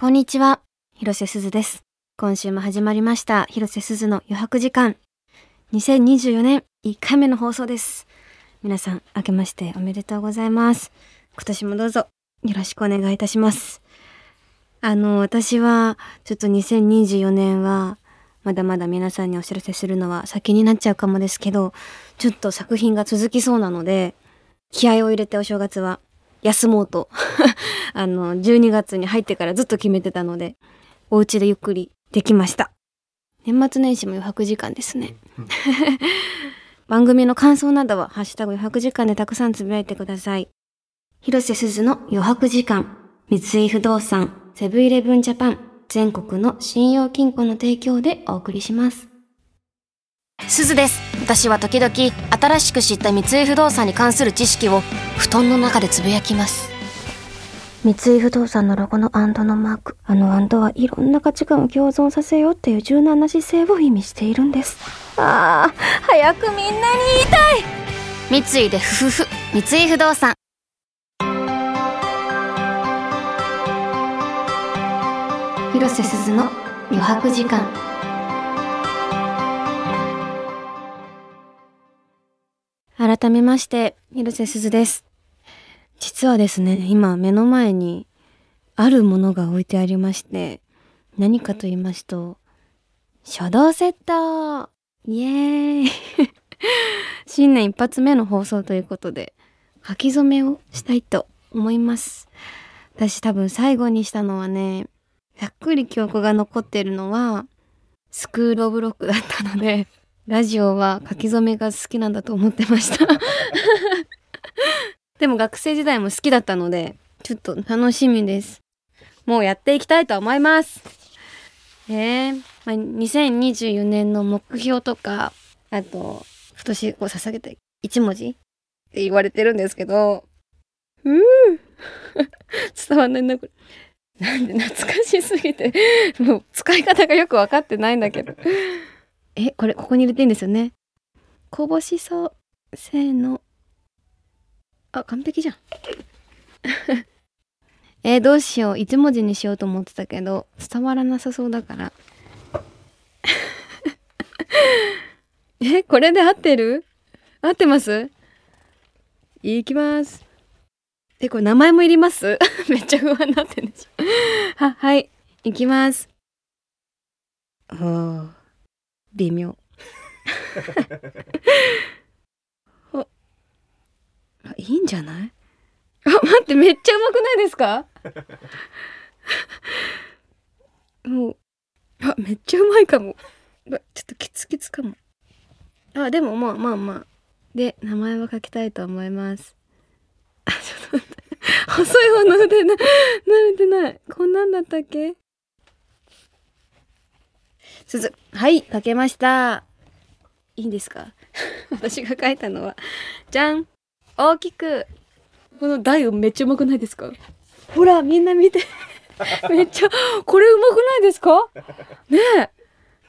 こんにちは、広瀬すずです。今週も始まりました、広瀬すずの余白時間。2024年1回目の放送です。皆さん、明けましておめでとうございます。今年もどうぞよろしくお願いいたします。あの、私は、ちょっと2024年は、まだまだ皆さんにお知らせするのは先になっちゃうかもですけど、ちょっと作品が続きそうなので、気合を入れてお正月は休もうと。あの12月に入ってからずっと決めてたのでお家でゆっくりできました。年末年始も余白時間ですね。番組の感想などは「ハッシュタグ余白時間」でたくさんつぶやいてください。広瀬すずの余白時間。三井不動産セブンイレブンジャパン全国の信用金庫の提供でお送りします。すずです。私は時々新しく知った三井不動産に関する知識を布団の中でつぶやきます。三井不動産のロゴのアンドのマーク。あのアンドはいろんな価値観を共存させようっていう柔軟な姿勢を意味しているんです。ああ早くみんなに言いたい。三井でふふふ三井不動産。広瀬すずの余白時間改めまして広瀬すずです。実はですね今目の前にあるものが置いてありまして何かと言いますと書道セットイエーイ。新年一発目の放送ということで書き初めをしたいと思います。私多分最後にしたのはねざっくり記憶が残ってるのはスクールオブロックだったのでラジオは書き初めが好きなんだと思ってました。でも学生時代も好きだったのでちょっと楽しみです。もうやっていきたいと思います。えーまあ、2024年の目標とかあと今年こう捧げた一文字って言われてるんですけどうー 伝わんないなこれ。なんで懐かしすぎてもう使い方がよく分かってないんだけど。えこれここに入れていいんですよね。こぼしそう。せーの。あ完璧じゃん。えーどうしよう。一文字にしようと思ってたけど伝わらなさそうだから。えこれで合ってる？合ってます？いきます。えこれ名前もいります？めっちゃ不安になってるんでしょ。ははい。いきます。おー微妙。お。あいいんじゃない？あ待ってめっちゃうまくないですか？もう。あめっちゃうまいかも。ちょっとキツキツかも。あでもまあまあまあ。で名前は書きたいと思います。あちょっと待って。細い方の腕な慣れてない。こんなんだったっけ？すずはい書けました。いいんですか？私が書いたのはじゃん。大きく。この台をめっちゃうまくないですか？ほらみんな見て。めっちゃこれうまくないですか？ねえ。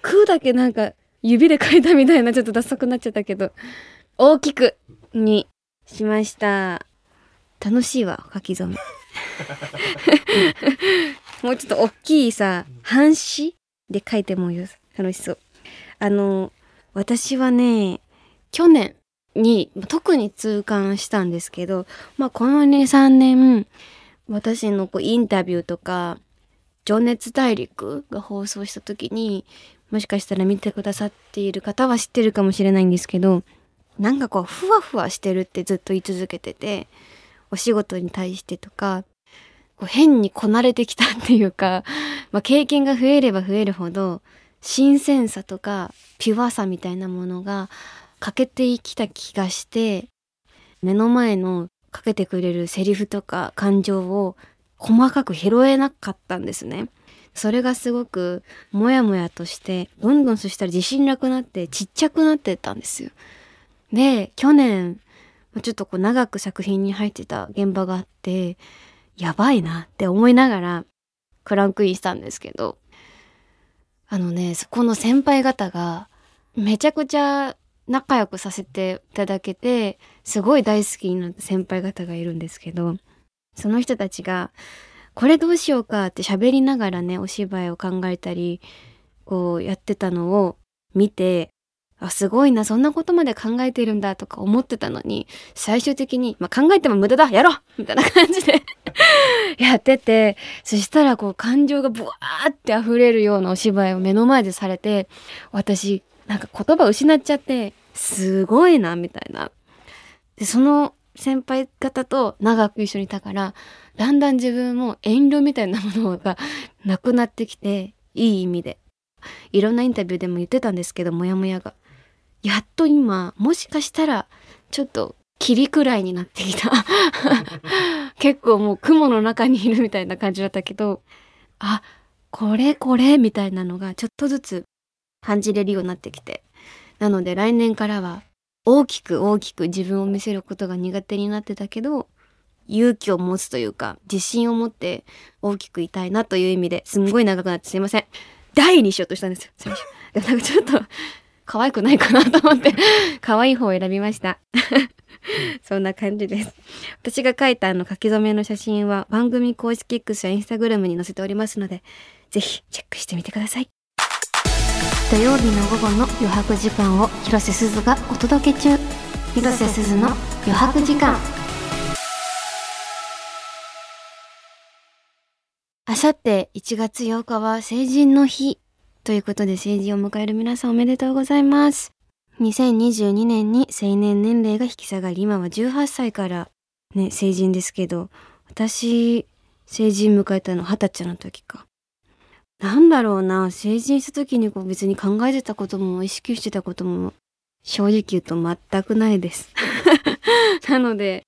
空だけなんか指で書いたみたいなちょっとダサくなっちゃったけど。大きくにしました。楽しいわ書き初め。もうちょっと大きいさ半紙？で書いてもいいです楽しそう。あの私はね去年に特に痛感したんですけど、まあ、この23年私のこうインタビューとか「情熱大陸」が放送した時にもしかしたら見てくださっている方は知ってるかもしれないんですけどなんかこうふわふわしてるってずっと言い続けててお仕事に対してとかこう変にこなれてきたっていうか、まあ、経験が増えれば増えるほど新鮮さとかピュアさみたいなものが欠けてきた気がして目の前のかけてくれるセリフとか感情を細かく拾えなかったんですね。それがすごくモヤモヤとしてどんどんそしたら自信なくなってちっちゃくなってったんですよ。で去年ちょっとこう長く作品に入ってた現場があってやばいなって思いながらクランクインしたんですけど。あのねそこの先輩方がめちゃくちゃ仲良くさせていただけてすごい大好きになった先輩方がいるんですけどその人たちがこれどうしようかって喋りながらねお芝居を考えたりこうやってたのを見てあすごいなそんなことまで考えてるんだとか思ってたのに最終的に、まあ、考えても無駄だやろうみたいな感じで やっててそしたらこう感情がブワーって溢れるようなお芝居を目の前でされて私なんか言葉失っちゃってすごいなみたいな。でその先輩方と長く一緒にいたからだんだん自分も遠慮みたいなものが なくなってきていい意味で。いろんなインタビューでも言ってたんですけどモヤモヤがやっと今もしかしたらちょっと霧くらいになってきた。結構もう雲の中にいるみたいな感じだったけどあこれこれみたいなのがちょっとずつ感じれるようになってきて。なので来年からは大きく大きく自分を見せることが苦手になってたけど勇気を持つというか自信を持って大きくいたいなという意味ですんごい長くなってすいません。第にしようとしたんですよ。でもなんかちょっと可愛くないかなと思って 可愛い方を選びました。そんな感じです。私が描いたあの書き初めの写真は番組公式 X や Instagram に載せておりますのでぜひチェックしてみてください。土曜日の午後の余白時間を広瀬すずがお届け中。広瀬すずの余白時間。あさって1月8日は成人の日。ということで成人を迎える皆さんおめでとうございます。2022年に成年年齢が引き下がり、今は18歳からね、成人ですけど、私、成人迎えたの20歳の時か。なんだろうな、成人した時にこう別に考えてたことも意識してたことも正直言うと全くないです。なので、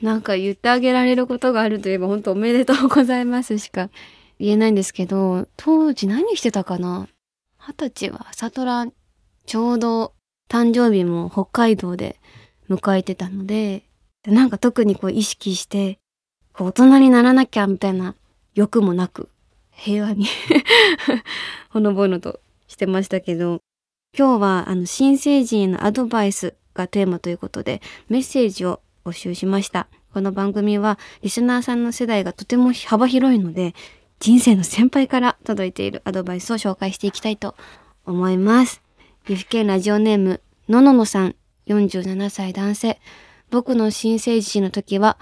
なんか言ってあげられることがあるといえば本当おめでとうございますしか言えないんですけど、当時何してたかな二十歳は朝ドラちょうど誕生日も北海道で迎えてたので、なんか特にこう意識して、大人にならなきゃみたいな欲もなく、平和に ほのぼのとしてましたけど、今日はあの新成人へのアドバイスがテーマということでメッセージを募集しました。この番組はリスナーさんの世代がとても幅広いので人生の先輩から届いているアドバイスを紹介していきたいと思います。岐阜県ラジオネーム、のののさん、47歳男性。僕の新生児の時は、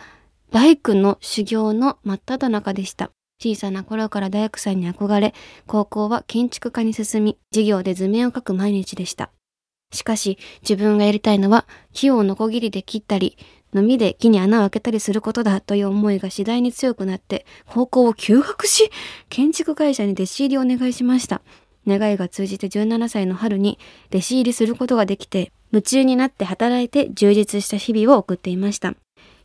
バイクの修行の真っ只中でした。小さな頃から大工さんに憧れ、高校は建築家に進み、授業で図面を描く毎日でした。しかし、自分がやりたいのは、木をノコギリで切ったり、のみで木に穴を開けたりすることだという思いが次第に強くなって、高校を休学し、建築会社に弟子入りをお願いしました。願いが通じて17歳の春に弟子入りすることができて、夢中になって働いて充実した日々を送っていました。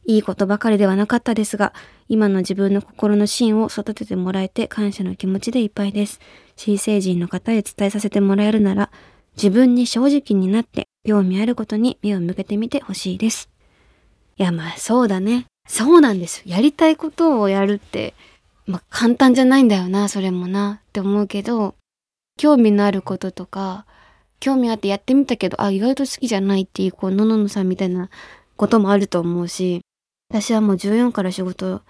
いいことばかりではなかったですが、今の自分の心の芯を育ててもらえて感謝の気持ちでいっぱいです。新成人の方へ伝えさせてもらえるなら、自分に正直になって興味あることに目を向けてみてほしいです。いや、まあそうだね。そうなんですよ。やりたいことをやるって、まあ簡単じゃないんだよな、それもなって思うけど、興味のあることとか、興味あってやってみたけど、あ、意外と好きじゃないっていう、こう、のののさんみたいなこともあると思うし、私はもう14から仕事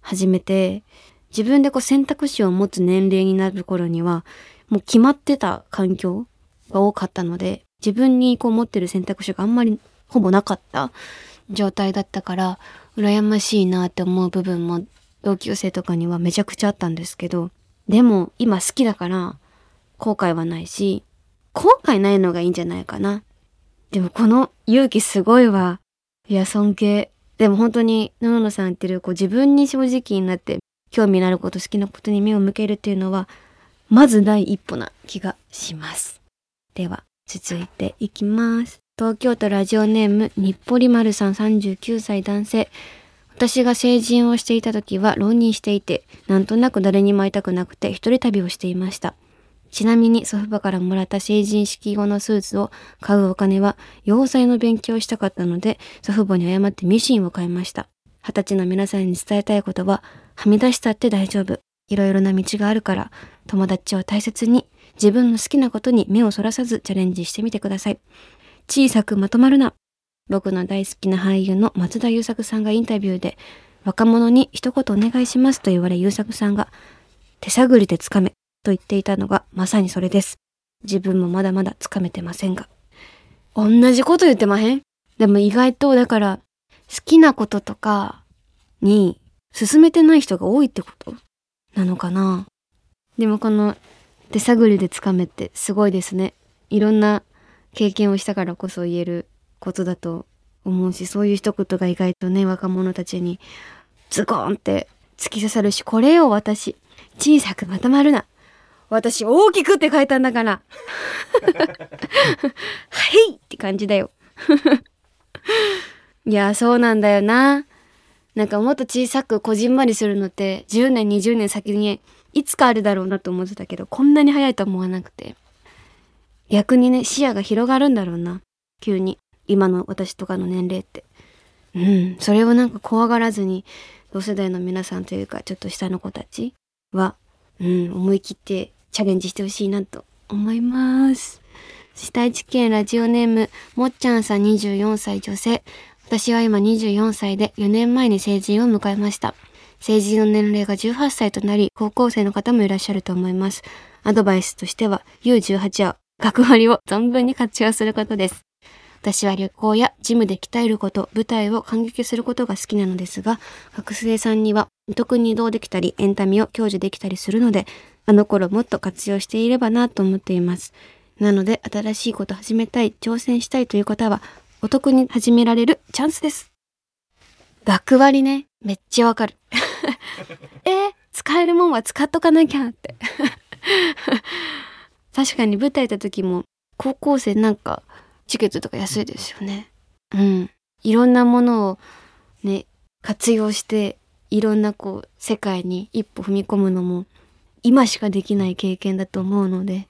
始めて、自分でこう選択肢を持つ年齢になる頃には、もう決まってた環境が多かったので、自分にこう持ってる選択肢があんまりほぼなかった状態だったから、羨ましいなって思う部分も同級生とかにはめちゃくちゃあったんですけど、でも今好きだから後悔はないし、後悔ないのがいいんじゃないかな。でもこの勇気すごいわ。いや、尊敬。でも本当に、野々さん言ってる、こう自分に正直になって興味のあること、好きなことに目を向けるっていうのは、まず第一歩な気がします。では、続いていきます。東京都ラジオネーム、日暮里丸さん39歳男性。私が成人をしていた時は浪人していて、なんとなく誰にも会いたくなくて一人旅をしていました。ちなみに祖父母からもらった成人式後のスーツを買うお金は洋裁の勉強をしたかったので祖父母に謝ってミシンを買いました。二十歳の皆さんに伝えたいことははみ出したって大丈夫。いろいろな道があるから友達を大切に自分の好きなことに目をそらさずチャレンジしてみてください。小さくまとまるな。僕の大好きな俳優の松田優作さんがインタビューで、若者に一言お願いしますと言われ優作さんが手探りでつかめと言っていたのがまさにそれです。自分もまだまだつかめてませんが。同じこと言ってまへん？でも意外とだから好きなこととかに進めてない人が多いってこと？なのかな？でもこの手探りでつかめってすごいですね。いろんな経験をしたからこそ言えることだと思うし、そういう一言が意外とね、若者たちにズコーンって突き刺さるし、これを私、小さくまとまるな。私大きくって書いたんだから。はいって感じだよ。いや、そうなんだよな。なんかもっと小さくこじんまりするのって10年20年先にいつかあるだろうなと思ってたけどこんなに早いと思わなくて逆にね視野が広がるんだろうな。急に。今の私とかの年齢って。うん。それをなんか怖がらずに同世代の皆さんというかちょっと下の子たちはうん思い切ってチャレンジしてほしいなと思います。下市県ラジオネームもっちゃんさん24歳女性。私は今24歳で4年前に成人を迎えました。成人の年齢が18歳となり、高校生の方もいらっしゃると思います。アドバイスとしては、U18 は学割を存分に活用することです。私は旅行やジムで鍛えること、舞台を感激することが好きなのですが、学生さんにはお得に移動できたり、エンタメを享受できたりするので、あの頃もっと活用していればなと思っています。なので、新しいこと始めたい、挑戦したいという方は、お得に始められるチャンスです。学割ね、めっちゃわかる。えー、使えるもんは使っとかなきゃって。確かに舞台行った時も、高校生なんかチケットとか安いですよね。うん。いろんなものをね、活用して、いろんなこう、世界に一歩踏み込むのも、今しかできない経験だと思うので、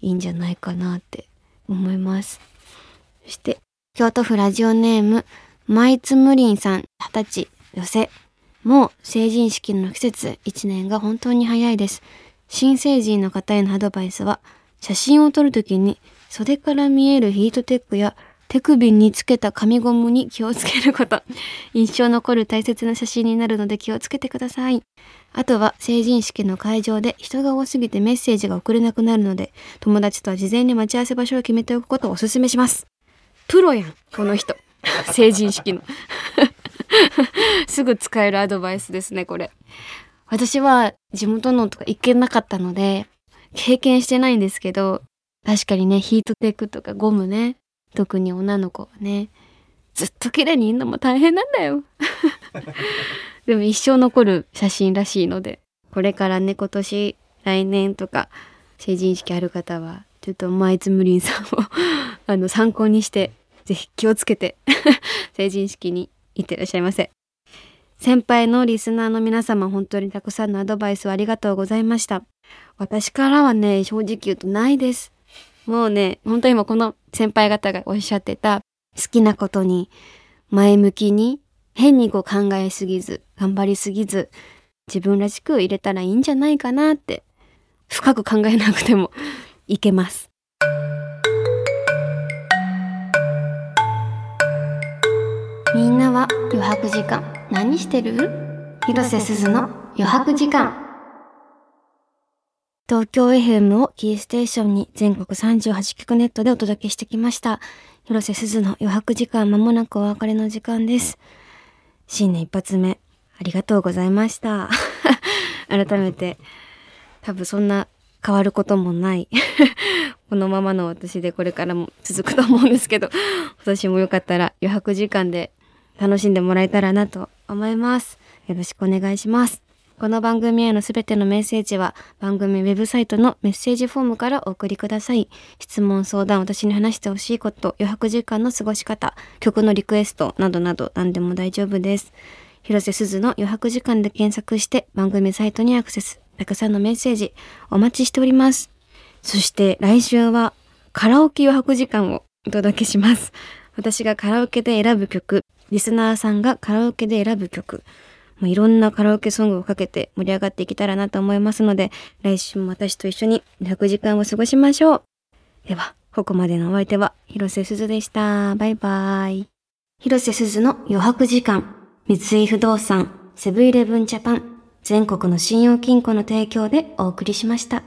いいんじゃないかなって思います。そして、京都府ラジオネーム、マイツムリンさん、二十歳、寄せ。もう成人式の季節、一年が本当に早いです。新成人の方へのアドバイスは、写真を撮るときに袖から見えるヒートテックや手首につけた紙ゴムに気をつけること。印象残る大切な写真になるので気をつけてください。あとは成人式の会場で人が多すぎてメッセージが送れなくなるので、友達とは事前に待ち合わせ場所を決めておくことをお勧めします。プロやんこの人 成人式の すぐ使えるアドバイスですねこれ私は地元のとか行けなかったので経験してないんですけど確かにねヒートテックとかゴムね特に女の子はねずっと綺麗にいるのも大変なんだよ でも一生残る写真らしいのでこれからね今年来年とか成人式ある方はちょっとマイツムリンさんを あの参考にしてぜひ気をつけて 成人式に行ってらっしゃいませ。先輩のリスナーの皆様本当にたくさんのアドバイスをありがとうございました。私からはね、正直言うとないです。もうね、本当に今この先輩方がおっしゃってた好きなことに前向きに変にこう考えすぎず、頑張りすぎず、自分らしく入れたらいいんじゃないかなって深く考えなくてもいけます。みんなは余白時間何してる？広瀬すずの余白時間。東京 FM をキーステーションに全国38局ネットでお届けしてきました。広瀬すずの余白時間まもなくお別れの時間です。新年一発目ありがとうございました。改めて多分そんな変わることもない このままの私でこれからも続くと思うんですけど今年もよかったら余白時間で楽しんでもらえたらなと思います。よろしくお願いします。この番組へのすべてのメッセージは番組ウェブサイトのメッセージフォームからお送りください。質問、相談、私に話してほしいこと、余白時間の過ごし方、曲のリクエストなどなど何でも大丈夫です。広瀬すずの余白時間で検索して番組サイトにアクセス。たくさんのメッセージお待ちしております。そして来週はカラオケ余白時間をお届けします。私がカラオケで選ぶ曲、リスナーさんがカラオケで選ぶ曲、もういろんなカラオケソングをかけて盛り上がっていけたらなと思いますので、来週も私と一緒に100時間を過ごしましょう。では、ここまでのお相手は広瀬すずでした。バイバイ。広瀬すずの余白時間。三井不動産、セブンイレブンジャパン、全国の信用金庫の提供でお送りしました。